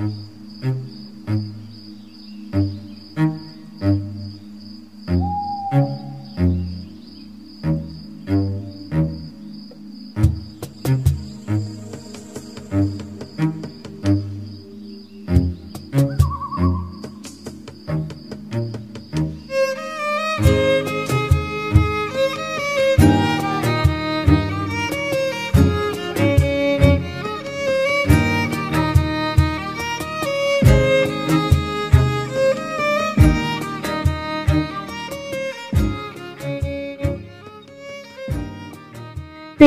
Mm-hmm.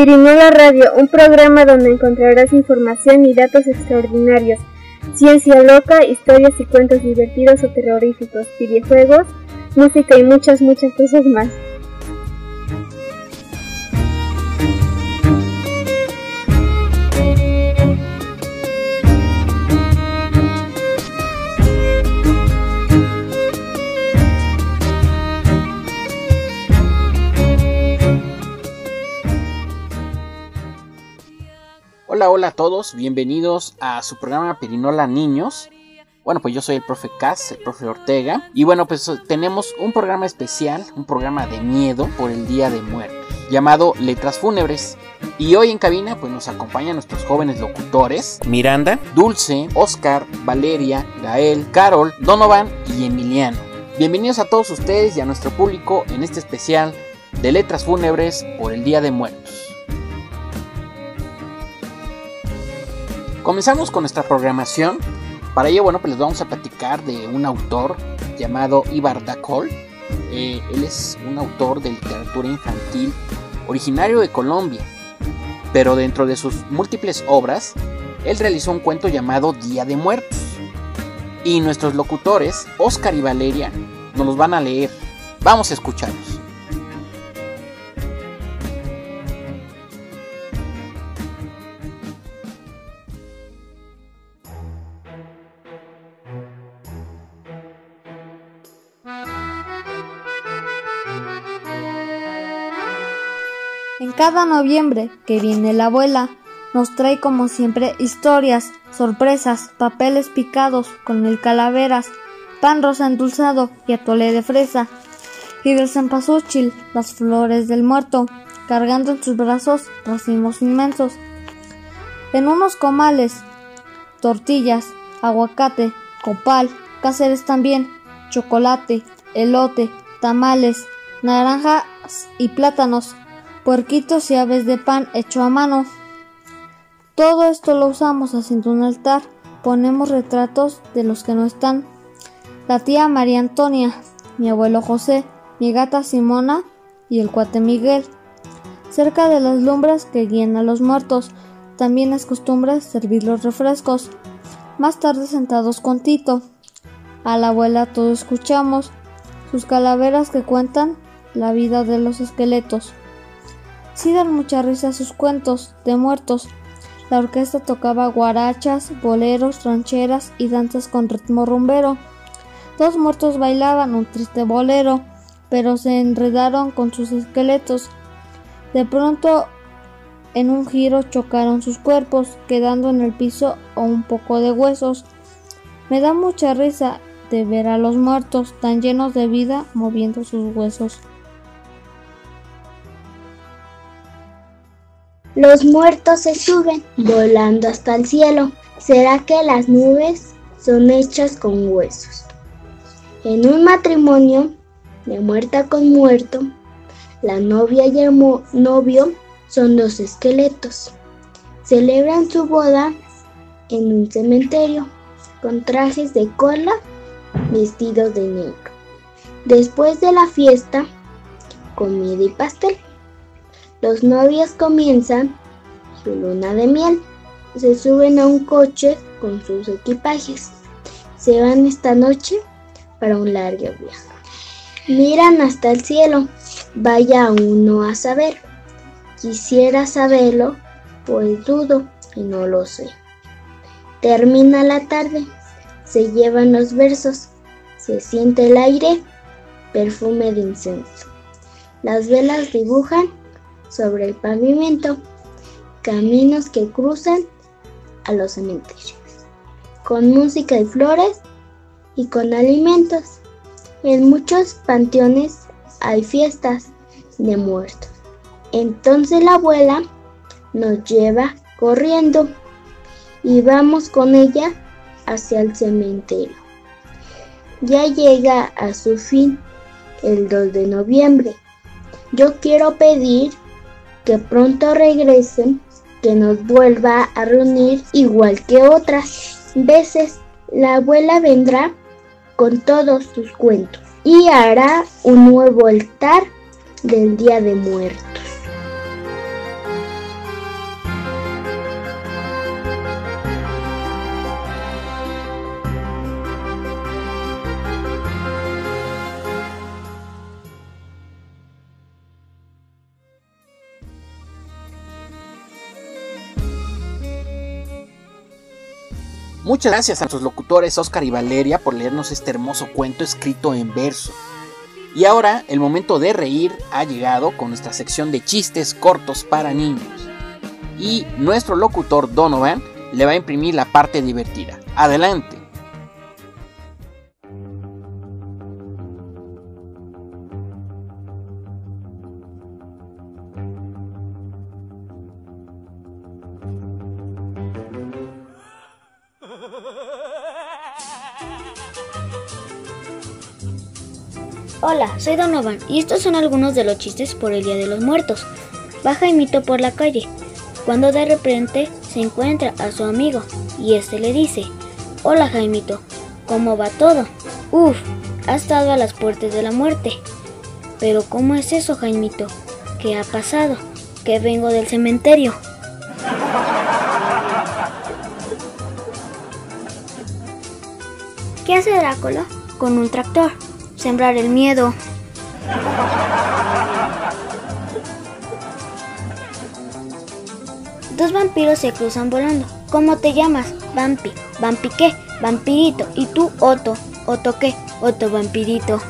Pirinola Radio, un programa donde encontrarás información y datos extraordinarios, ciencia loca, historias y cuentos divertidos o terroríficos, videojuegos, música y muchas, muchas cosas más. Hola, a todos, bienvenidos a su programa Perinola Niños. Bueno, pues yo soy el profe Cas, el profe Ortega. Y bueno, pues tenemos un programa especial, un programa de miedo por el Día de Muertos, llamado Letras Fúnebres. Y hoy en cabina pues nos acompañan nuestros jóvenes locutores Miranda, Dulce, Oscar, Valeria, Gael, Carol, Donovan y Emiliano. Bienvenidos a todos ustedes y a nuestro público en este especial de Letras Fúnebres por el Día de Muertos. Comenzamos con nuestra programación. Para ello, bueno, pues les vamos a platicar de un autor llamado Ibar Dakol. Eh, él es un autor de literatura infantil originario de Colombia, pero dentro de sus múltiples obras, él realizó un cuento llamado Día de Muertos. Y nuestros locutores, Oscar y Valeria, nos los van a leer. Vamos a escucharlos. Cada noviembre que viene la abuela, nos trae como siempre historias, sorpresas, papeles picados con mil calaveras, pan rosa endulzado y atole de fresa, y del cempasúchil las flores del muerto, cargando en sus brazos racimos inmensos. En unos comales, tortillas, aguacate, copal, cáceres también, chocolate, elote, tamales, naranjas y plátanos, puerquitos y aves de pan hecho a mano. Todo esto lo usamos haciendo un altar. Ponemos retratos de los que no están. La tía María Antonia, mi abuelo José, mi gata Simona y el cuate Miguel. Cerca de las lumbres que guían a los muertos, también es costumbre servir los refrescos. Más tarde sentados con Tito. A la abuela todos escuchamos sus calaveras que cuentan la vida de los esqueletos. Sí dan mucha risa sus cuentos de muertos. La orquesta tocaba guarachas, boleros, rancheras y danzas con ritmo rumbero. Dos muertos bailaban un triste bolero, pero se enredaron con sus esqueletos. De pronto, en un giro chocaron sus cuerpos, quedando en el piso un poco de huesos. Me da mucha risa de ver a los muertos tan llenos de vida moviendo sus huesos. Los muertos se suben volando hasta el cielo. ¿Será que las nubes son hechas con huesos? En un matrimonio de muerta con muerto, la novia y el novio son dos esqueletos. Celebran su boda en un cementerio con trajes de cola vestidos de negro. Después de la fiesta, comida y pastel. Los novios comienzan su luna de miel. Se suben a un coche con sus equipajes. Se van esta noche para un largo viaje. Miran hasta el cielo. Vaya uno a saber. Quisiera saberlo, pues dudo y no lo sé. Termina la tarde. Se llevan los versos. Se siente el aire, perfume de incenso. Las velas dibujan sobre el pavimento, caminos que cruzan a los cementerios. con música y flores y con alimentos. En muchos panteones hay fiestas de muertos. Entonces la abuela nos lleva corriendo y vamos con ella hacia el cementerio. Ya llega a su fin el 2 de noviembre. Yo quiero pedir que pronto regresen, que nos vuelva a reunir igual que otras veces. La abuela vendrá con todos sus cuentos y hará un nuevo altar del Día de Muertos. Muchas gracias a nuestros locutores Oscar y Valeria por leernos este hermoso cuento escrito en verso. Y ahora el momento de reír ha llegado con nuestra sección de chistes cortos para niños. Y nuestro locutor Donovan le va a imprimir la parte divertida. Adelante. Hola, soy Donovan y estos son algunos de los chistes por el Día de los Muertos. Va Jaimito por la calle, cuando de repente se encuentra a su amigo y este le dice, Hola Jaimito, ¿cómo va todo? Uf, ha estado a las puertas de la muerte. Pero ¿cómo es eso Jaimito? ¿Qué ha pasado? Que vengo del cementerio. ¿Qué hace Drácula con un tractor? Sembrar el miedo. Dos vampiros se cruzan volando. ¿Cómo te llamas? Vampi. ¿Vampi qué? Vampirito. ¿Y tú, Otto? ¿Otto qué? Otto vampirito.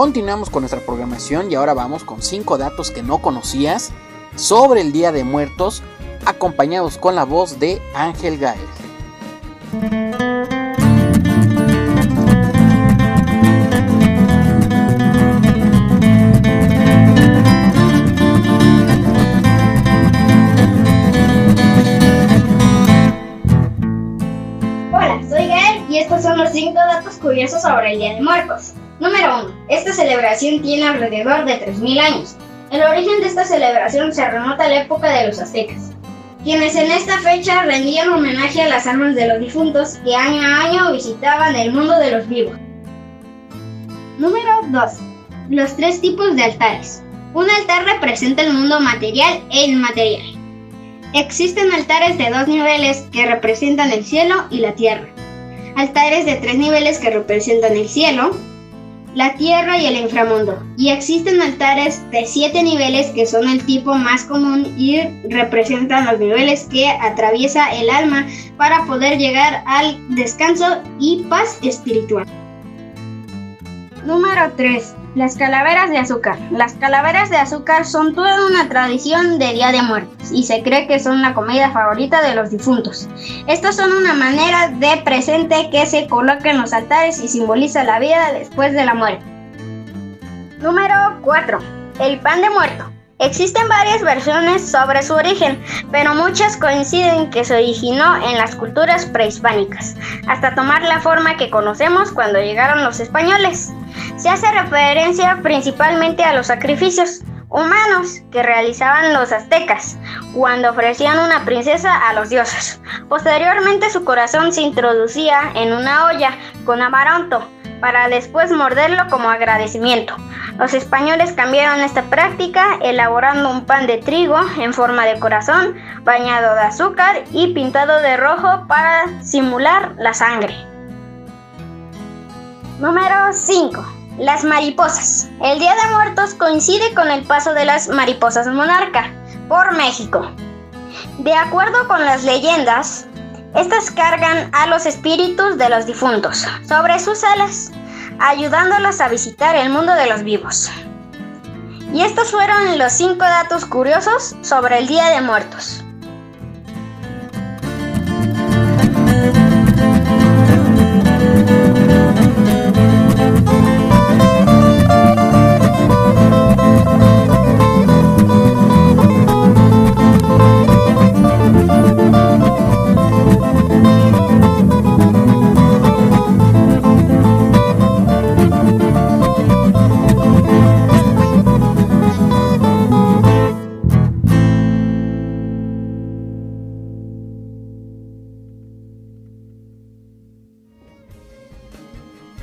Continuamos con nuestra programación y ahora vamos con 5 datos que no conocías sobre el Día de Muertos, acompañados con la voz de Ángel Gael. Hola, soy Gael y estos son los 5 datos curiosos sobre el Día de Muertos. Número 1. Esta celebración tiene alrededor de 3.000 años. El origen de esta celebración se remonta a la época de los aztecas, quienes en esta fecha rendían homenaje a las almas de los difuntos que año a año visitaban el mundo de los vivos. Número 2. Los tres tipos de altares. Un altar representa el mundo material e inmaterial. Existen altares de dos niveles que representan el cielo y la tierra. Altares de tres niveles que representan el cielo, la tierra y el inframundo. Y existen altares de siete niveles que son el tipo más común y representan los niveles que atraviesa el alma para poder llegar al descanso y paz espiritual. Número 3. Las calaveras de azúcar. Las calaveras de azúcar son toda una tradición de Día de Muertos y se cree que son la comida favorita de los difuntos. Estas son una manera de presente que se coloca en los altares y simboliza la vida después de la muerte. Número 4. El pan de muerto. Existen varias versiones sobre su origen, pero muchas coinciden que se originó en las culturas prehispánicas, hasta tomar la forma que conocemos cuando llegaron los españoles. Se hace referencia principalmente a los sacrificios humanos que realizaban los aztecas cuando ofrecían una princesa a los dioses. Posteriormente su corazón se introducía en una olla con amaranto para después morderlo como agradecimiento. Los españoles cambiaron esta práctica elaborando un pan de trigo en forma de corazón, bañado de azúcar y pintado de rojo para simular la sangre. Número 5. Las mariposas. El Día de Muertos coincide con el paso de las mariposas monarca por México. De acuerdo con las leyendas, estas cargan a los espíritus de los difuntos sobre sus alas, ayudándolas a visitar el mundo de los vivos. Y estos fueron los cinco datos curiosos sobre el Día de Muertos.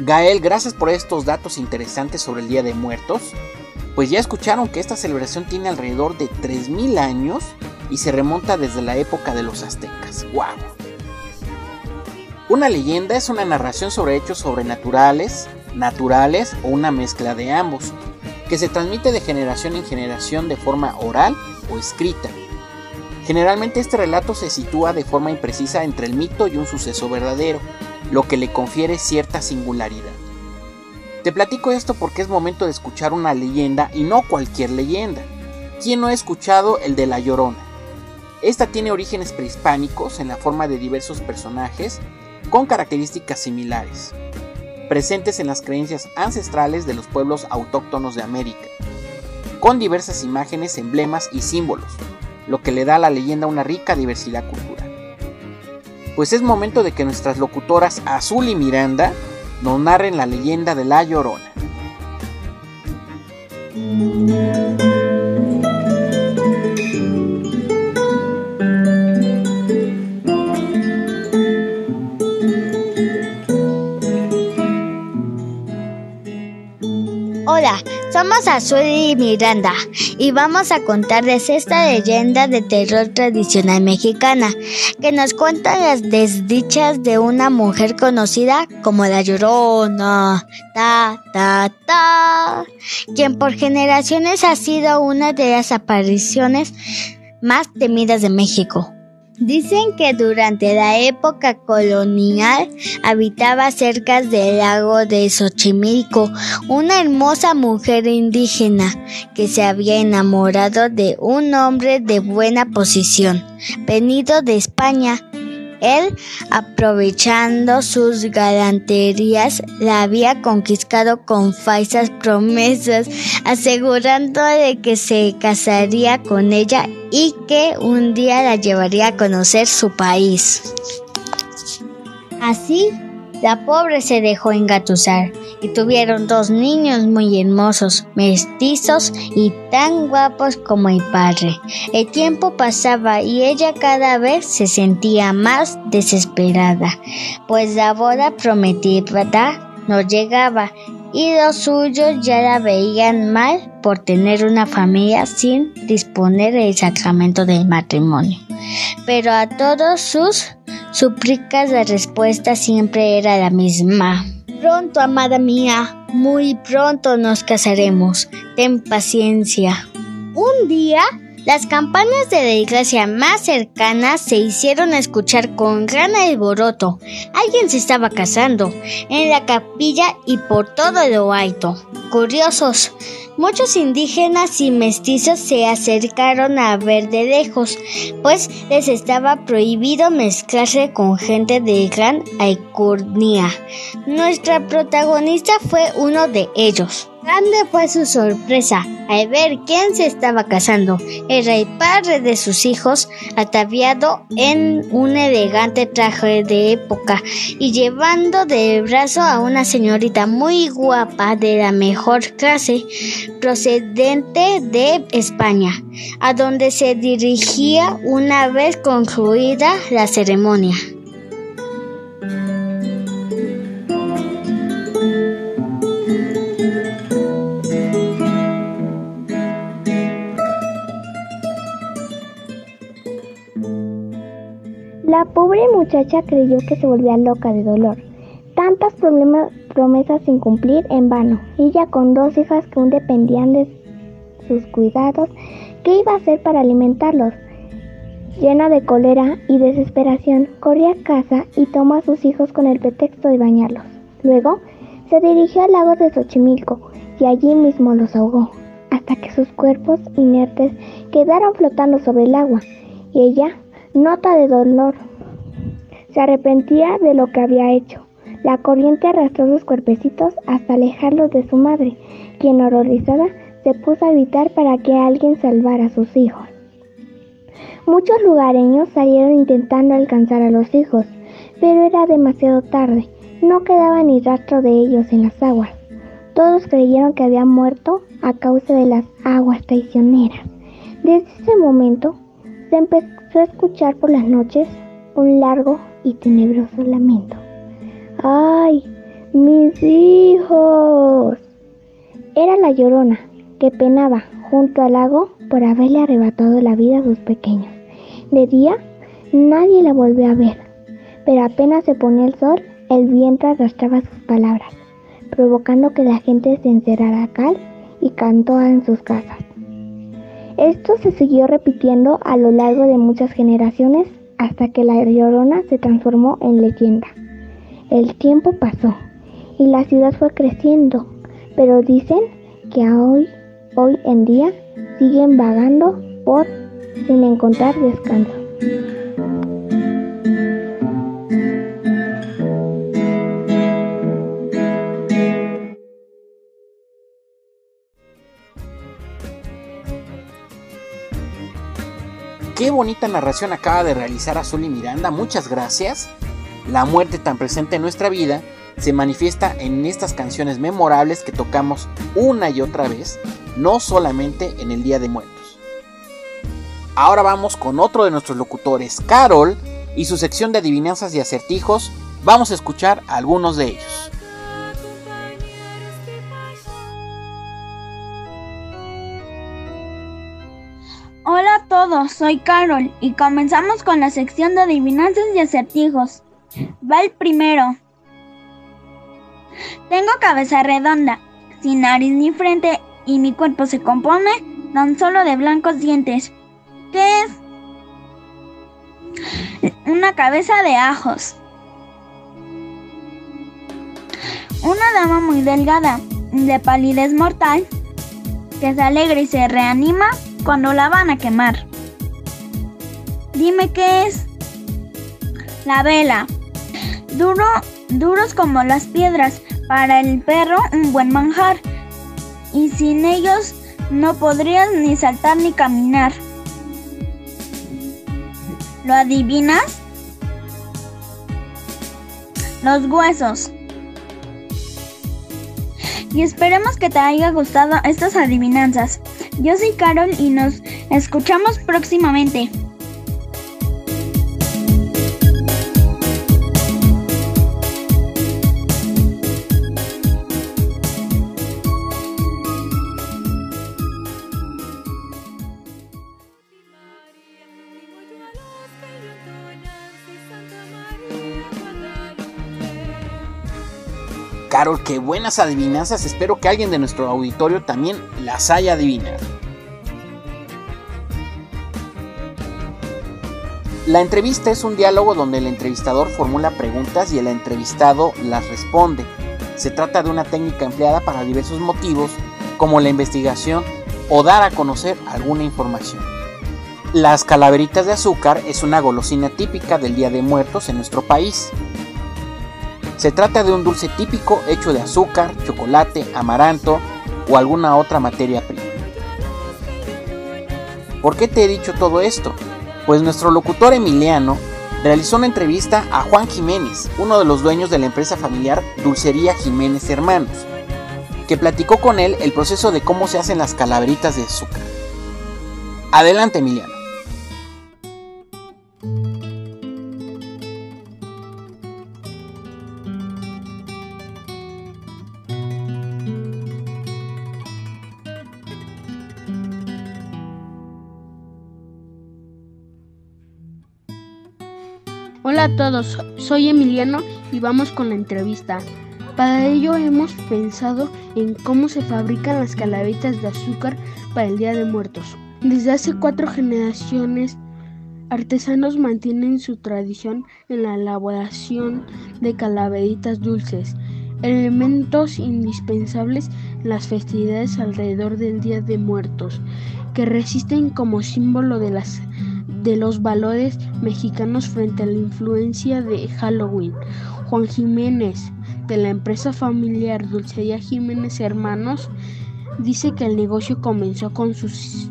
Gael, gracias por estos datos interesantes sobre el Día de Muertos. Pues ya escucharon que esta celebración tiene alrededor de 3.000 años y se remonta desde la época de los aztecas. ¡Wow! Una leyenda es una narración sobre hechos sobrenaturales, naturales o una mezcla de ambos, que se transmite de generación en generación de forma oral o escrita. Generalmente este relato se sitúa de forma imprecisa entre el mito y un suceso verdadero, lo que le confiere cierta singularidad. Te platico esto porque es momento de escuchar una leyenda y no cualquier leyenda. ¿Quién no ha escuchado el de La Llorona? Esta tiene orígenes prehispánicos en la forma de diversos personajes con características similares, presentes en las creencias ancestrales de los pueblos autóctonos de América, con diversas imágenes, emblemas y símbolos, lo que le da a la leyenda una rica diversidad cultural pues es momento de que nuestras locutoras Azul y Miranda nos narren la leyenda de La Llorona. Somos Azul y Miranda y vamos a contarles esta leyenda de terror tradicional mexicana que nos cuenta las desdichas de una mujer conocida como la Llorona, ta, ta, ta, quien por generaciones ha sido una de las apariciones más temidas de México. Dicen que durante la época colonial habitaba cerca del lago de Xochimilco una hermosa mujer indígena que se había enamorado de un hombre de buena posición, venido de España él, aprovechando sus galanterías, la había conquistado con falsas promesas, asegurando de que se casaría con ella y que un día la llevaría a conocer su país. Así, la pobre se dejó engatusar y tuvieron dos niños muy hermosos, mestizos y tan guapos como el padre. El tiempo pasaba y ella cada vez se sentía más desesperada, pues la boda prometida no llegaba y los suyos ya la veían mal por tener una familia sin disponer del sacramento del matrimonio. Pero a todos sus súplicas la respuesta siempre era la misma. Pronto, amada mía, muy pronto nos casaremos. Ten paciencia. Un día, las campanas de la iglesia más cercana se hicieron escuchar con gran alboroto. Alguien se estaba casando en la capilla y por todo lo alto. Curiosos, Muchos indígenas y mestizos se acercaron a ver de lejos, pues les estaba prohibido mezclarse con gente de gran alcurnia. Nuestra protagonista fue uno de ellos. Grande fue su sorpresa al ver quién se estaba casando. Era el padre de sus hijos, ataviado en un elegante traje de época y llevando de brazo a una señorita muy guapa de la mejor clase, procedente de España, a donde se dirigía una vez concluida la ceremonia. La pobre muchacha creyó que se volvía loca de dolor. Problemas promesas sin cumplir en vano. Ella con dos hijas que aún dependían de sus cuidados, ¿qué iba a hacer para alimentarlos? Llena de cólera y desesperación, corrió a casa y tomó a sus hijos con el pretexto de bañarlos. Luego, se dirigió al lago de Xochimilco y allí mismo los ahogó, hasta que sus cuerpos inertes quedaron flotando sobre el agua, y ella, nota de dolor, se arrepentía de lo que había hecho. La corriente arrastró sus cuerpecitos hasta alejarlos de su madre, quien horrorizada se puso a gritar para que alguien salvara a sus hijos. Muchos lugareños salieron intentando alcanzar a los hijos, pero era demasiado tarde. No quedaba ni rastro de ellos en las aguas. Todos creyeron que habían muerto a causa de las aguas traicioneras. Desde ese momento se empezó a escuchar por las noches un largo y tenebroso lamento. ¡Ay, mis hijos! Era la llorona que penaba junto al lago por haberle arrebatado la vida a sus pequeños. De día nadie la volvió a ver, pero apenas se ponía el sol, el viento arrastraba sus palabras, provocando que la gente se encerrara cal y cantó en sus casas. Esto se siguió repitiendo a lo largo de muchas generaciones hasta que la llorona se transformó en leyenda. El tiempo pasó y la ciudad fue creciendo, pero dicen que hoy, hoy en día siguen vagando por sin encontrar descanso. Qué bonita narración acaba de realizar Azul y Miranda, muchas gracias. La muerte tan presente en nuestra vida se manifiesta en estas canciones memorables que tocamos una y otra vez, no solamente en el Día de Muertos. Ahora vamos con otro de nuestros locutores, Carol, y su sección de adivinanzas y acertijos. Vamos a escuchar algunos de ellos. Todos, soy Carol y comenzamos con la sección de adivinanzas y acertijos. Va el primero. Tengo cabeza redonda, sin nariz ni frente y mi cuerpo se compone tan solo de blancos dientes. ¿Qué es? Una cabeza de ajos. Una dama muy delgada, de palidez mortal, que se alegra y se reanima cuando la van a quemar. Dime qué es. La vela. Duro, duros como las piedras, para el perro un buen manjar. Y sin ellos no podrías ni saltar ni caminar. ¿Lo adivinas? Los huesos. Y esperemos que te haya gustado estas adivinanzas. Yo soy Carol y nos escuchamos próximamente. Qué buenas adivinanzas. Espero que alguien de nuestro auditorio también las haya adivinado. La entrevista es un diálogo donde el entrevistador formula preguntas y el entrevistado las responde. Se trata de una técnica empleada para diversos motivos, como la investigación o dar a conocer alguna información. Las calaveritas de azúcar es una golosina típica del Día de Muertos en nuestro país. Se trata de un dulce típico hecho de azúcar, chocolate, amaranto o alguna otra materia prima. ¿Por qué te he dicho todo esto? Pues nuestro locutor Emiliano realizó una entrevista a Juan Jiménez, uno de los dueños de la empresa familiar Dulcería Jiménez Hermanos, que platicó con él el proceso de cómo se hacen las calaveritas de azúcar. Adelante Emiliano. A todos, soy Emiliano y vamos con la entrevista. Para ello hemos pensado en cómo se fabrican las calaveritas de azúcar para el Día de Muertos. Desde hace cuatro generaciones, artesanos mantienen su tradición en la elaboración de calaveritas dulces, elementos indispensables en las festividades alrededor del Día de Muertos, que resisten como símbolo de, las, de los valores mexicanos frente a la influencia de Halloween. Juan Jiménez, de la empresa familiar Dulcería Jiménez Hermanos, dice que el negocio comenzó con sus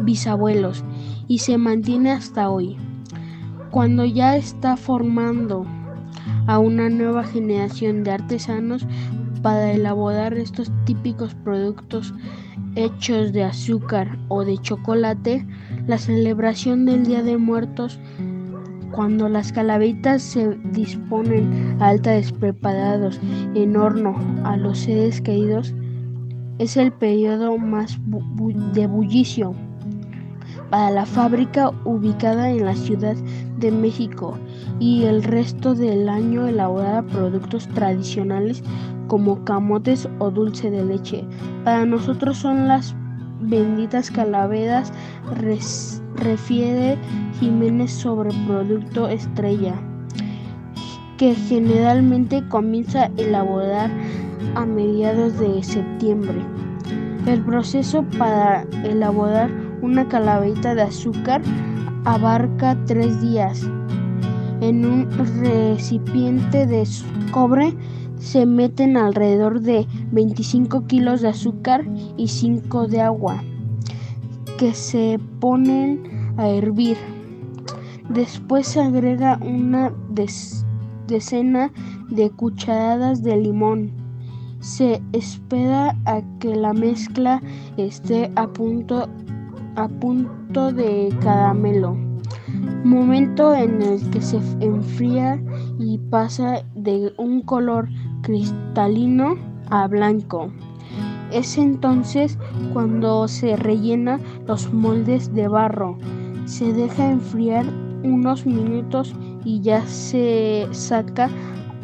bisabuelos y se mantiene hasta hoy. Cuando ya está formando a una nueva generación de artesanos para elaborar estos típicos productos hechos de azúcar o de chocolate, la celebración del Día de Muertos, cuando las calaveritas se disponen altas preparados en horno a los seres queridos, es el periodo más de bullicio para la fábrica ubicada en la Ciudad de México y el resto del año elabora productos tradicionales como camotes o dulce de leche. Para nosotros son las benditas calaveras, refiere Jiménez sobre producto estrella, que generalmente comienza a elaborar a mediados de septiembre. El proceso para elaborar una calaverita de azúcar abarca tres días. En un recipiente de cobre se meten alrededor de 25 kilos de azúcar y 5 de agua que se ponen a hervir. Después se agrega una decena de cucharadas de limón. Se espera a que la mezcla esté a punto, a punto de caramelo momento en el que se enfría y pasa de un color cristalino a blanco. Es entonces cuando se rellena los moldes de barro. Se deja enfriar unos minutos y ya se saca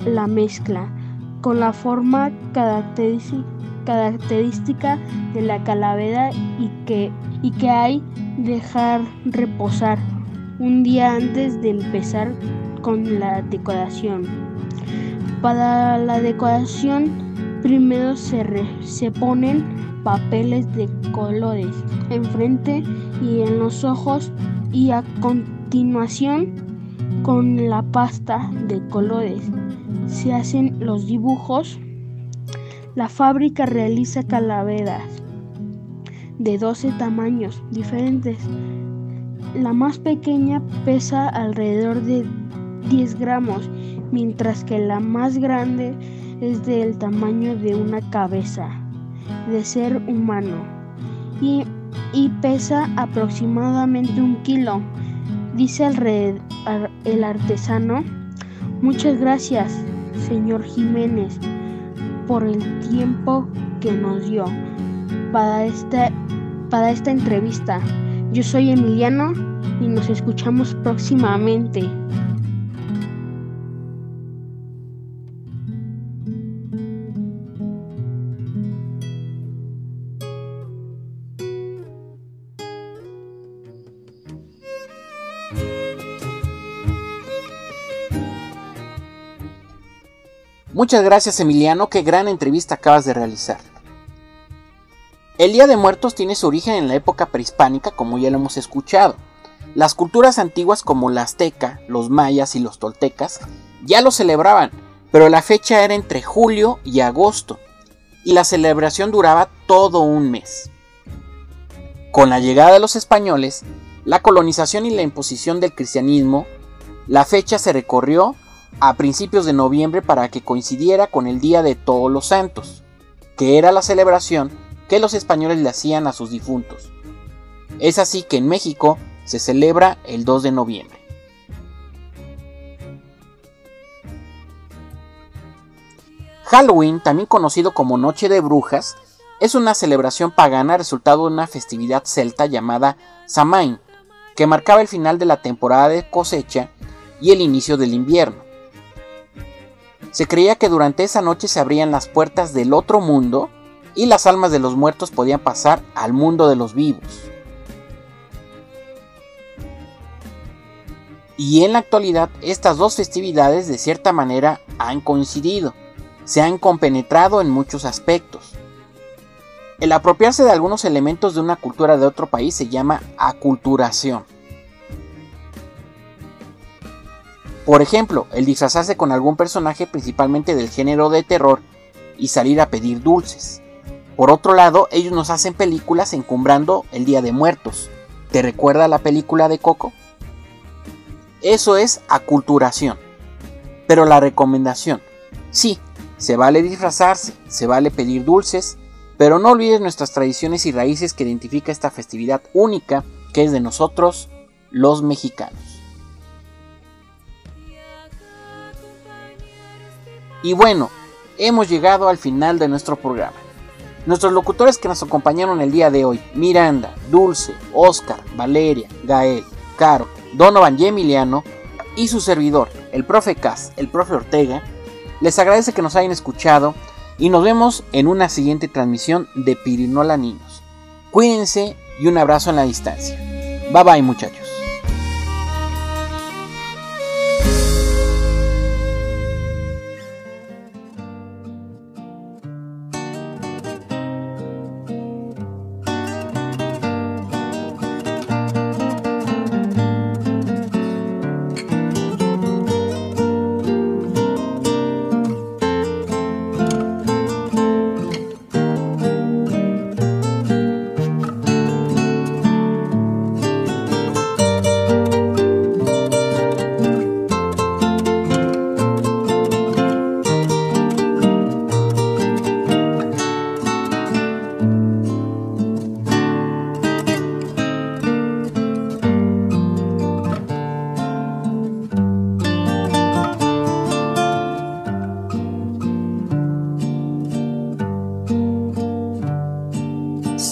la mezcla con la forma característica de la calavera y que, y que hay dejar reposar un día antes de empezar con la decoración. Para la decoración primero se, se ponen papeles de colores enfrente y en los ojos y a continuación con la pasta de colores se hacen los dibujos. La fábrica realiza calaveras de 12 tamaños diferentes la más pequeña pesa alrededor de 10 gramos, mientras que la más grande es del tamaño de una cabeza de ser humano y, pesa aproximadamente un kilo. Dice el, el artesano, muchas gracias, señor Jiménez, por el tiempo que nos dio para esta, para esta entrevista. Yo soy Emiliano y nos escuchamos próximamente. Muchas gracias Emiliano, qué gran entrevista acabas de realizar. El Día de Muertos tiene su origen en la época prehispánica, como ya lo hemos escuchado. Las culturas antiguas como la azteca, los mayas y los toltecas ya lo celebraban, pero la fecha era entre julio y agosto, y la celebración duraba todo un mes. Con la llegada de los españoles, la colonización y la imposición del cristianismo, la fecha se recorrió a principios de noviembre para que coincidiera con el Día de Todos los Santos, que era la celebración que los españoles le hacían a sus difuntos. Es así que en México se celebra el 2 de noviembre. Halloween, también conocido como Noche de Brujas, es una celebración pagana resultado de una festividad celta llamada Samain, que marcaba el final de la temporada de cosecha y el inicio del invierno. Se creía que durante esa noche se abrían las puertas del otro mundo y las almas de los muertos podían pasar al mundo de los vivos. Y en la actualidad estas dos festividades de cierta manera han coincidido, se han compenetrado en muchos aspectos. El apropiarse de algunos elementos de una cultura de otro país se llama aculturación. Por ejemplo, el disfrazarse con algún personaje principalmente del género de terror y salir a pedir dulces. Por otro lado, ellos nos hacen películas encumbrando el Día de Muertos. ¿Te recuerda la película de Coco? Eso es aculturación. Pero la recomendación, sí, se vale disfrazarse, se vale pedir dulces, pero no olvides nuestras tradiciones y raíces que identifica esta festividad única que es de nosotros, los mexicanos. Y bueno, hemos llegado al final de nuestro programa. Nuestros locutores que nos acompañaron el día de hoy, Miranda, Dulce, Oscar, Valeria, Gael, Caro, Donovan y Emiliano, y su servidor, el profe Cas, el profe Ortega, les agradece que nos hayan escuchado y nos vemos en una siguiente transmisión de Pirinola Niños. Cuídense y un abrazo en la distancia. Bye bye muchachos.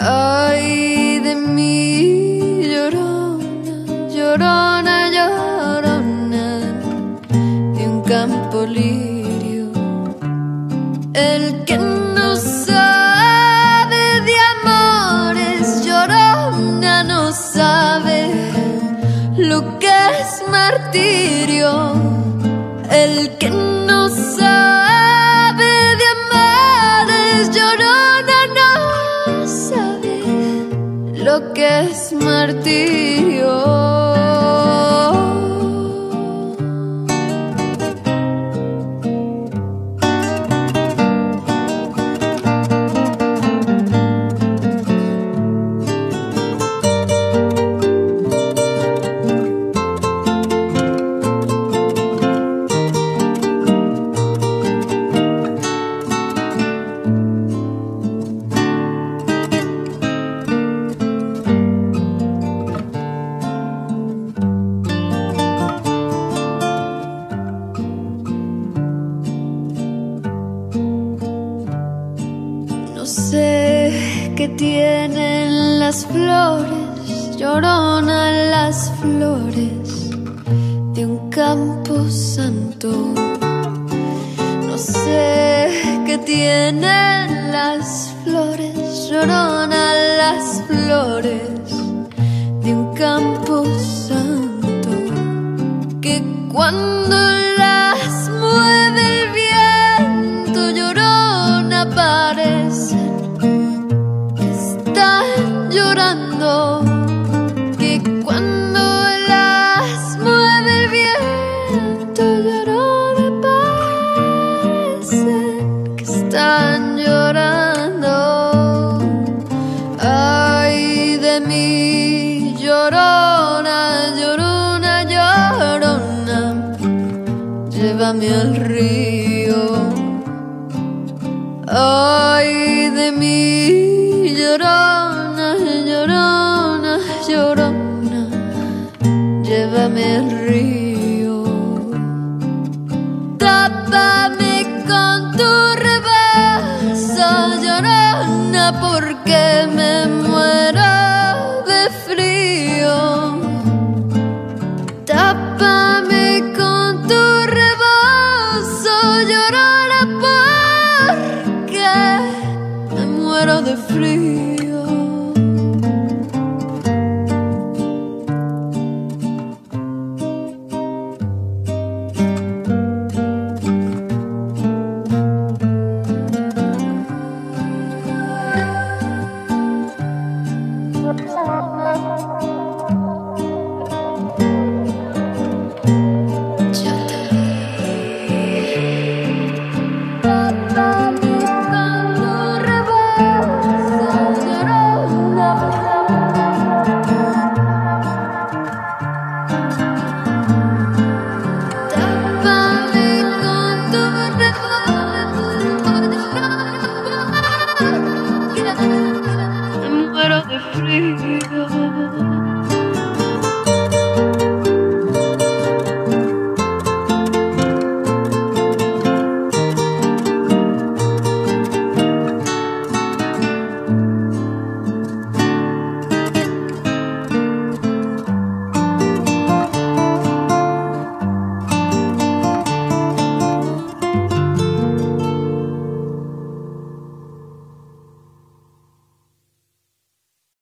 las mueve el viento yo de mí, llorona, llorona, llorona, llévame al río. Ay de mí, llorona, llorona, llorona, llévame al río. Tápame con tu rebaso, llorona, porque me